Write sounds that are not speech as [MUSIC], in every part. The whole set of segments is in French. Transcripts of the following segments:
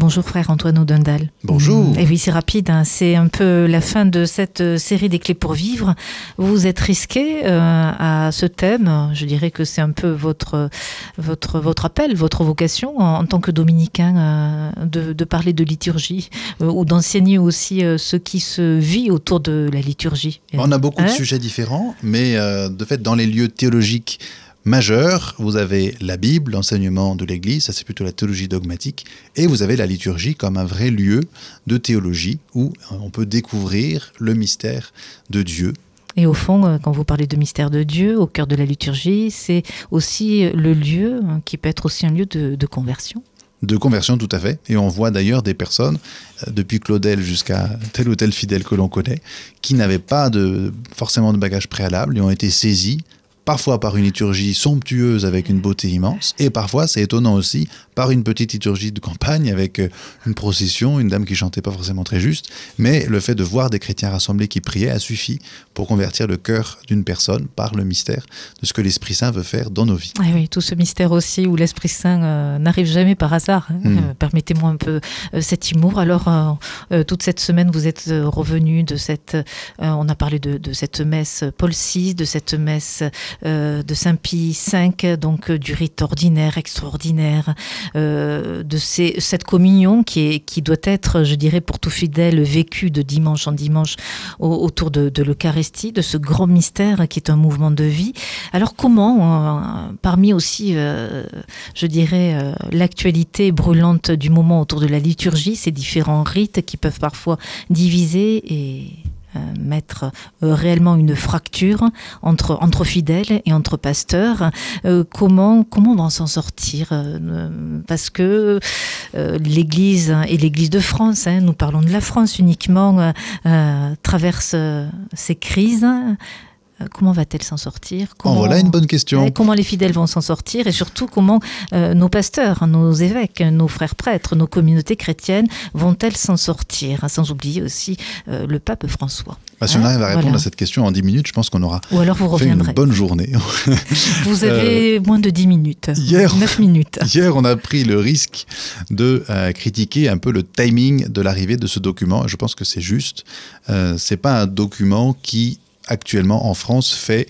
Bonjour frère Antoine O'Dundal. Bonjour. Et oui, c'est rapide, hein. c'est un peu la fin de cette euh, série des clés pour vivre. Vous vous êtes risqué euh, à ce thème, je dirais que c'est un peu votre, votre, votre appel, votre vocation en, tant que dominicain euh, de, parler de liturgie ou d'enseigner aussi ce qui se vit autour de la liturgie. On a beaucoup de hein sujets différents, mais de fait, dans les lieux théologiques majeur, vous avez la Bible, l'enseignement de l'Église, ça c'est plutôt la théologie dogmatique, et vous avez la liturgie comme un vrai lieu de théologie où on peut découvrir le mystère de Dieu. Et au fond, euh, quand vous parlez de mystère de Dieu, au cœur de la liturgie, c'est aussi le lieu hein, qui peut être aussi un lieu de, conversion de conversion tout à fait. Et on voit d'ailleurs des personnes, euh, depuis Claudel jusqu'à tel ou tel fidèle que l'on connaît, qui n'avaient pas de, forcément de bagage préalable et ont été saisis parfois par une liturgie somptueuse avec une beauté immense, et parfois, c'est étonnant aussi, par une petite liturgie de campagne avec euh, une procession, une dame qui chantait pas forcément très juste, mais le fait de voir des chrétiens rassemblés qui priaient a suffi pour convertir le cœur d'une personne par le mystère de ce que l'Esprit Saint veut faire dans nos vies. Ah oui, tout ce mystère aussi où l'Esprit Saint euh, n'arrive jamais par hasard. Hein. Hmm. Euh, permettez-moi un peu cet humour. Alors, toute cette semaine, vous êtes revenu de cette, on a parlé de, de, cette messe Paul VI, de cette messe euh, de Saint Pie V, donc euh, du rite ordinaire, extraordinaire, euh, de cette communion qui, est, qui doit être, je dirais, pour tout fidèle, vécu de dimanche en dimanche autour de, l'Eucharistie, de ce grand mystère qui est un mouvement de vie. Alors comment, parmi aussi, je dirais, l'actualité brûlante du moment autour de la liturgie, ces différents rites qui peuvent parfois diviser et euh, mettre euh, réellement une fracture entre, entre fidèles et entre pasteurs. Euh, comment, comment on va s'en sortir Parce que l'Église et l'Église de France, hein, nous parlons de la France uniquement, traverse ces crises. Euh, comment va-t-elle s'en sortir? Comment, Voilà une bonne question. Comment les fidèles vont s'en sortir et surtout comment euh, nos pasteurs, nos évêques, nos frères prêtres, nos communautés chrétiennes vont-elles s'en sortir? Sans oublier aussi euh, le pape François. Bah, si on hein? arrive à répondre à cette question en 10 minutes, je pense qu'on aura Ou alors vous fait une bonne journée. [LAUGHS] vous avez moins de 10 minutes. Hier, 9 minutes. [LAUGHS] Hier, on a pris le risque de critiquer un peu le timing de l'arrivée de ce document. Je pense que c'est juste. c'est pas un document qui actuellement en France fait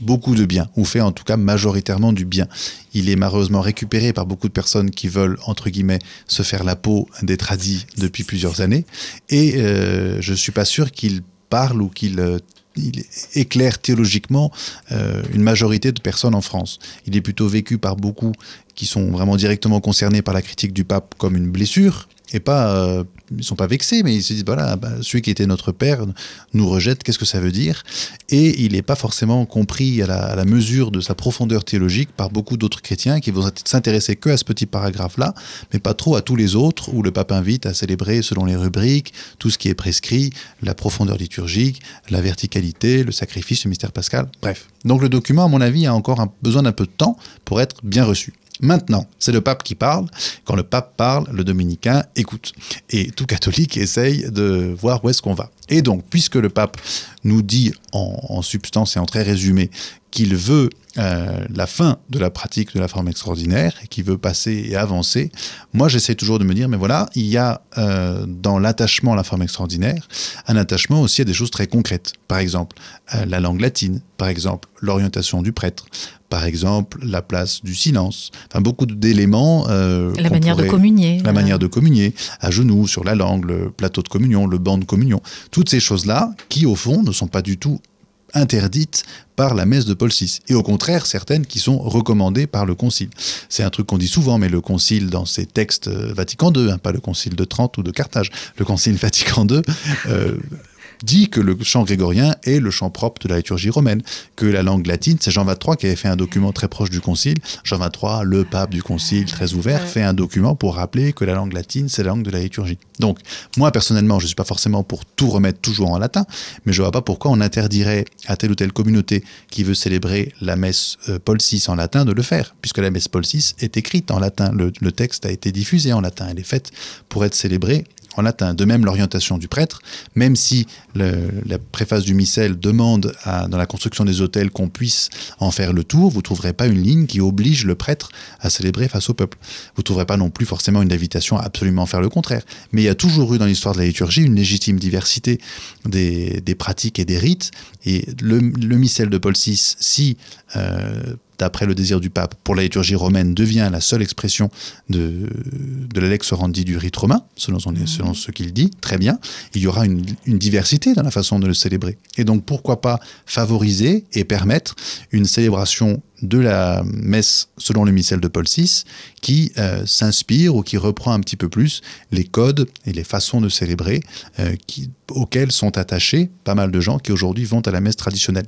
beaucoup de bien, ou fait en tout cas majoritairement du bien. Il est malheureusement récupéré par beaucoup de personnes qui veulent, entre guillemets, se faire la peau des tradis depuis plusieurs années, et euh, je ne suis pas sûr qu'il parle ou qu'il euh, éclaire théologiquement euh, une majorité de personnes en France. Il est plutôt vécu par beaucoup qui sont vraiment directement concernés par la critique du pape comme une blessure, et pas, euh, ils sont pas vexés, mais ils se disent voilà, bah, celui qui était notre père nous rejette, qu'est-ce que ça veut dire? Et il n'est pas forcément compris à la, mesure de sa profondeur théologique par beaucoup d'autres chrétiens qui vont s'intéresser que à ce petit paragraphe-là, mais pas trop à tous les autres où le pape invite à célébrer selon les rubriques tout ce qui est prescrit, la profondeur liturgique, la verticalité, le sacrifice, le mystère pascal, bref. Donc le document, à mon avis, a encore besoin d'un peu de temps pour être bien reçu. Maintenant, c'est le pape qui parle. Quand le pape parle, le dominicain écoute. Et tout catholique essaye de voir où est-ce qu'on va. Et donc, puisque le pape nous dit en, substance et en très résumé qu'il veut euh, la fin de la pratique de la forme extraordinaire et qu'il veut passer et avancer, moi j'essaie toujours de me dire, mais voilà, il y a euh, dans l'attachement à la forme extraordinaire un attachement aussi à des choses très concrètes. Par exemple, euh, la langue latine, par exemple, l'orientation du prêtre, par exemple la place du silence, enfin beaucoup d'éléments. la manière de communier. La manière de communier, à genoux, sur la langue, le plateau de communion, le banc de communion toutes ces choses-là qui, au fond, ne sont pas du tout interdites par la messe de Paul VI. Et au contraire, certaines qui sont recommandées par le Concile. C'est un truc qu'on dit souvent, mais le Concile, dans ses textes euh, Vatican II, hein, pas le Concile de Trente ou de Carthage, le Concile [LAUGHS] Vatican II, dit que le chant grégorien est le chant propre de la liturgie romaine, que la langue latine, c'est Jean XXIII qui avait fait un document très proche du concile. Jean XXIII, le pape du concile, très ouvert, fait un document pour rappeler que la langue latine, c'est la langue de la liturgie. Donc, moi, personnellement, je ne suis pas forcément pour tout remettre toujours en latin, mais je ne vois pas pourquoi on interdirait à telle ou telle communauté qui veut célébrer la messe euh, Paul VI en latin de le faire, puisque la messe Paul VI est écrite en latin. Le, le texte a été diffusé en latin. Elle est faite pour être célébrée en latin. De même, l'orientation du prêtre, même si la préface du missel demande dans la construction des hôtels qu'on puisse en faire le tour, vous ne trouverez pas une ligne qui oblige le prêtre à célébrer face au peuple. Vous ne trouverez pas non plus forcément une invitation à absolument faire le contraire. Mais il y a toujours eu dans l'histoire de la liturgie une légitime diversité des, pratiques et des rites. Et le, missel de Paul VI, si euh, d'après le désir du pape, pour la liturgie romaine, devient la seule expression de, de l'alex orandi du rite romain, selon, mmh. selon ce qu'il dit, très bien, il y aura une, une, diversité dans la façon de le célébrer. Et donc pourquoi pas favoriser et permettre une célébration de la messe selon le missel de Paul VI qui euh, s'inspire ou qui reprend un petit peu plus les codes et les façons de célébrer euh, qui, auxquels sont attachés pas mal de gens qui aujourd'hui vont à la messe traditionnelle.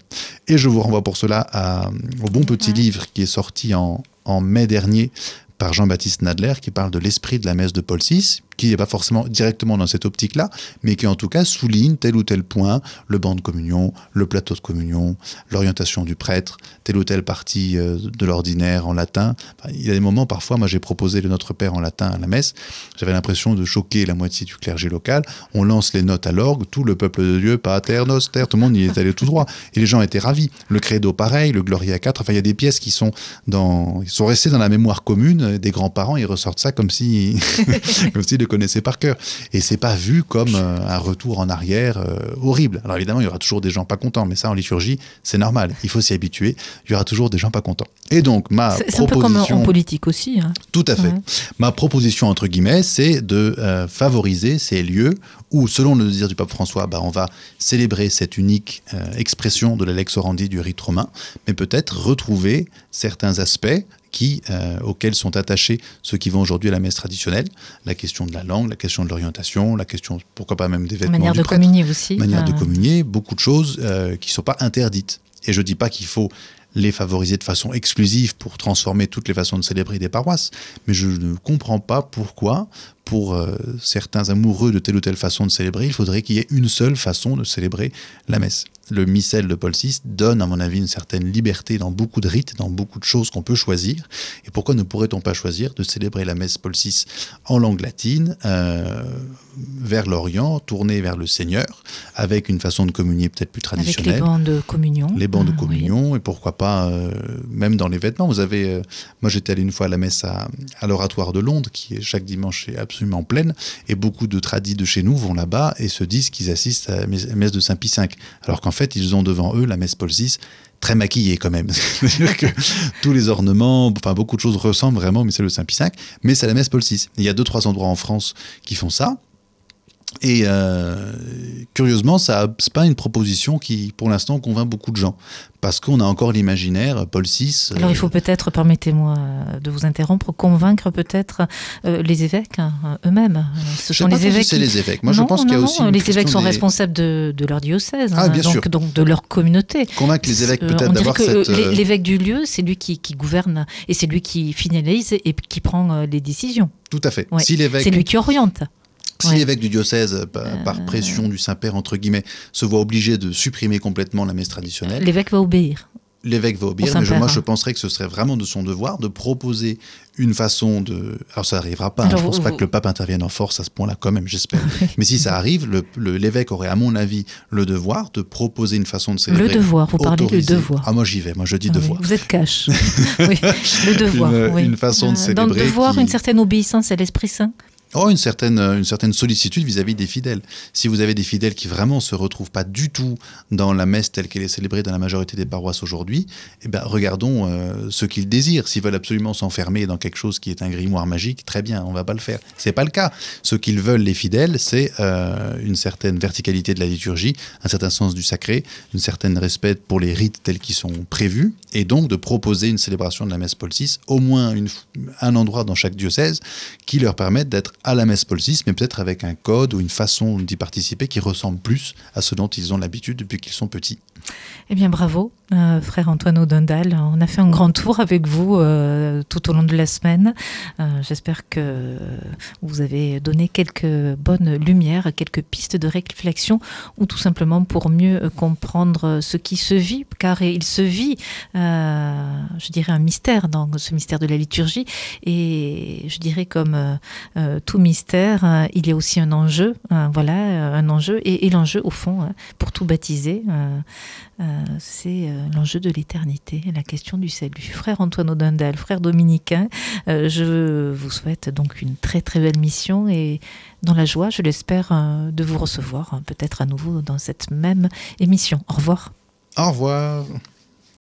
Et je vous renvoie pour cela au bon petit livre qui est sorti en, en mai dernier par Jean-Baptiste Nadler qui parle de l'esprit de la messe de Paul VI, qui n'est pas forcément directement dans cette optique-là, mais qui en tout cas souligne tel ou tel point, le banc de communion, le plateau de communion, l'orientation du prêtre, telle ou telle partie euh, de l'ordinaire en latin. il y a des moments, parfois, moi j'ai proposé le Notre Père en latin à la messe, j'avais l'impression de choquer la moitié du clergé local. On lance les notes à l'orgue, tout le peuple de Dieu, Pater Noster, tout le monde y est allé tout droit. Et les gens étaient ravis. Le credo pareil, le Gloria 4, enfin il y a des pièces qui sont, dans, sont restées dans la mémoire commune des grands-parents, ils ressortent ça comme si, [LAUGHS] comme si connaissez par cœur. Et c'est pas vu comme euh, un retour en arrière euh, horrible. Alors évidemment, il y aura toujours des gens pas contents, mais ça en liturgie, c'est normal. Il faut s'y habituer. Il y aura toujours des gens pas contents. Et donc ma proposition, c'est un peu comme en politique aussi. Hein. Tout à fait. Ma proposition entre guillemets, c'est de euh, favoriser ces lieux où, selon le désir du pape François, bah, on va célébrer cette unique expression de l'Alex Orandi du rite romain, mais peut-être retrouver certains aspects qui, euh, auxquels sont attachés ceux qui vont aujourd'hui à la messe traditionnelle. La question de la langue, la question de l'orientation, la question, pourquoi pas même des vêtements. Manière de communier aussi. Manière de communier, beaucoup de choses euh, qui ne sont pas interdites. Et je ne dis pas qu'il faut les favoriser de façon exclusive pour transformer toutes les façons de célébrer des paroisses, mais je ne comprends pas pourquoi, pour euh, certains amoureux de telle ou telle façon de célébrer, il faudrait qu'il y ait une seule façon de célébrer la messe le missel de Paul VI donne, à mon avis, une certaine liberté dans beaucoup de rites, dans beaucoup de choses qu'on peut choisir. Et pourquoi ne pourrait-on pas choisir de célébrer la messe Paul VI en langue latine, euh, vers l'Orient, tournée vers le Seigneur, avec une façon de communier peut-être plus traditionnelle. Avec les bancs de communion. Les bancs de ah, communion, et pourquoi pas, euh, même dans les vêtements. Vous avez, moi j'étais allé une fois à la messe à, l'Oratoire de Londres, qui est chaque dimanche est absolument pleine, et beaucoup de tradis de chez nous vont là-bas et se disent qu'ils assistent à la messe de Saint-Pie V. Alors qu'en fait, ils ont devant eux la messe Paul VI très maquillée quand même. [LAUGHS] Que tous les ornements, enfin beaucoup de choses ressemblent vraiment, mais c'est le Saint-Pie V, mais c'est la messe Paul VI. Il y a deux, trois endroits en France qui font ça. Et euh, curieusement, ce n'est pas une proposition qui, pour l'instant, convainc beaucoup de gens. Parce qu'on a encore l'imaginaire, Paul VI. Alors il faut peut-être, permettez-moi de vous interrompre, convaincre peut-être euh, les évêques hein, eux-mêmes. Ce sont les évêques. C'est les évêques. Moi, je pense qu'il y a aussi. les évêques sont responsables de, leur diocèse, ah, bien donc, sûr. donc de leur communauté. Convaincre les évêques peut-être d'avoir cette. L'évêque du lieu, c'est lui qui, gouverne et c'est lui qui finalise et qui prend les décisions. Tout à fait. Si c'est lui qui oriente. Si l'évêque du diocèse, par, euh, pression du Saint-Père, entre guillemets, se voit obligé de supprimer complètement la messe traditionnelle. L'évêque va obéir. L'évêque va obéir, mais moi je penserais que ce serait vraiment de son devoir de proposer une façon de. Alors ça n'arrivera pas, hein, je ne pense pas que le pape intervienne en force à ce point-là, quand même, j'espère. [LAUGHS] mais si ça arrive, l'évêque aurait, à mon avis, le devoir de proposer une façon de célébrer. Le devoir, vous parlez du devoir. Ah, moi j'y vais, moi je dis ah devoir. vous êtes cash. [LAUGHS] oui, le devoir. Une, une façon de célébrer. Dans le devoir, une certaine obéissance à l'Esprit Saint Oh, une certaine, une certaine sollicitude vis-à-vis des fidèles. Si vous avez des fidèles qui vraiment se retrouvent pas du tout dans la messe telle qu'elle est célébrée dans la majorité des paroisses aujourd'hui, eh ben, regardons euh, ce qu'ils désirent. S'ils veulent absolument s'enfermer dans quelque chose qui est un grimoire magique, très bien, on va pas le faire. C'est pas le cas. Ce qu'ils veulent, les fidèles, c'est euh, une certaine verticalité de la liturgie, un certain sens du sacré, une certaine respect pour les rites tels qu'ils sont prévus, et donc de proposer une célébration de la messe Paul VI, au moins une, un endroit dans chaque diocèse, qui leur permette d'être à la messe Paul VI, mais peut-être avec un code ou une façon d'y participer qui ressemble plus à ce dont ils ont l'habitude depuis qu'ils sont petits. Eh bien, bravo, euh, frère Antoine Audendal. On a fait un grand tour avec vous euh, tout au long de la semaine. Euh, j'espère que vous avez donné quelques bonnes lumières, quelques pistes de réflexion, ou tout simplement pour mieux comprendre ce qui se vit, car il se vit, je dirais, un mystère dans ce mystère de la liturgie. Et je dirais comme tout mystère, il y a aussi un enjeu, voilà, un enjeu, et, l'enjeu au fond, pour tout baptiser, c'est l'enjeu de l'éternité, la question du salut. Frère Antoine Odindal, frère dominicain, je vous souhaite donc une très très belle mission et dans la joie, je l'espère, de vous recevoir peut-être à nouveau dans cette même émission. Au revoir. Au revoir.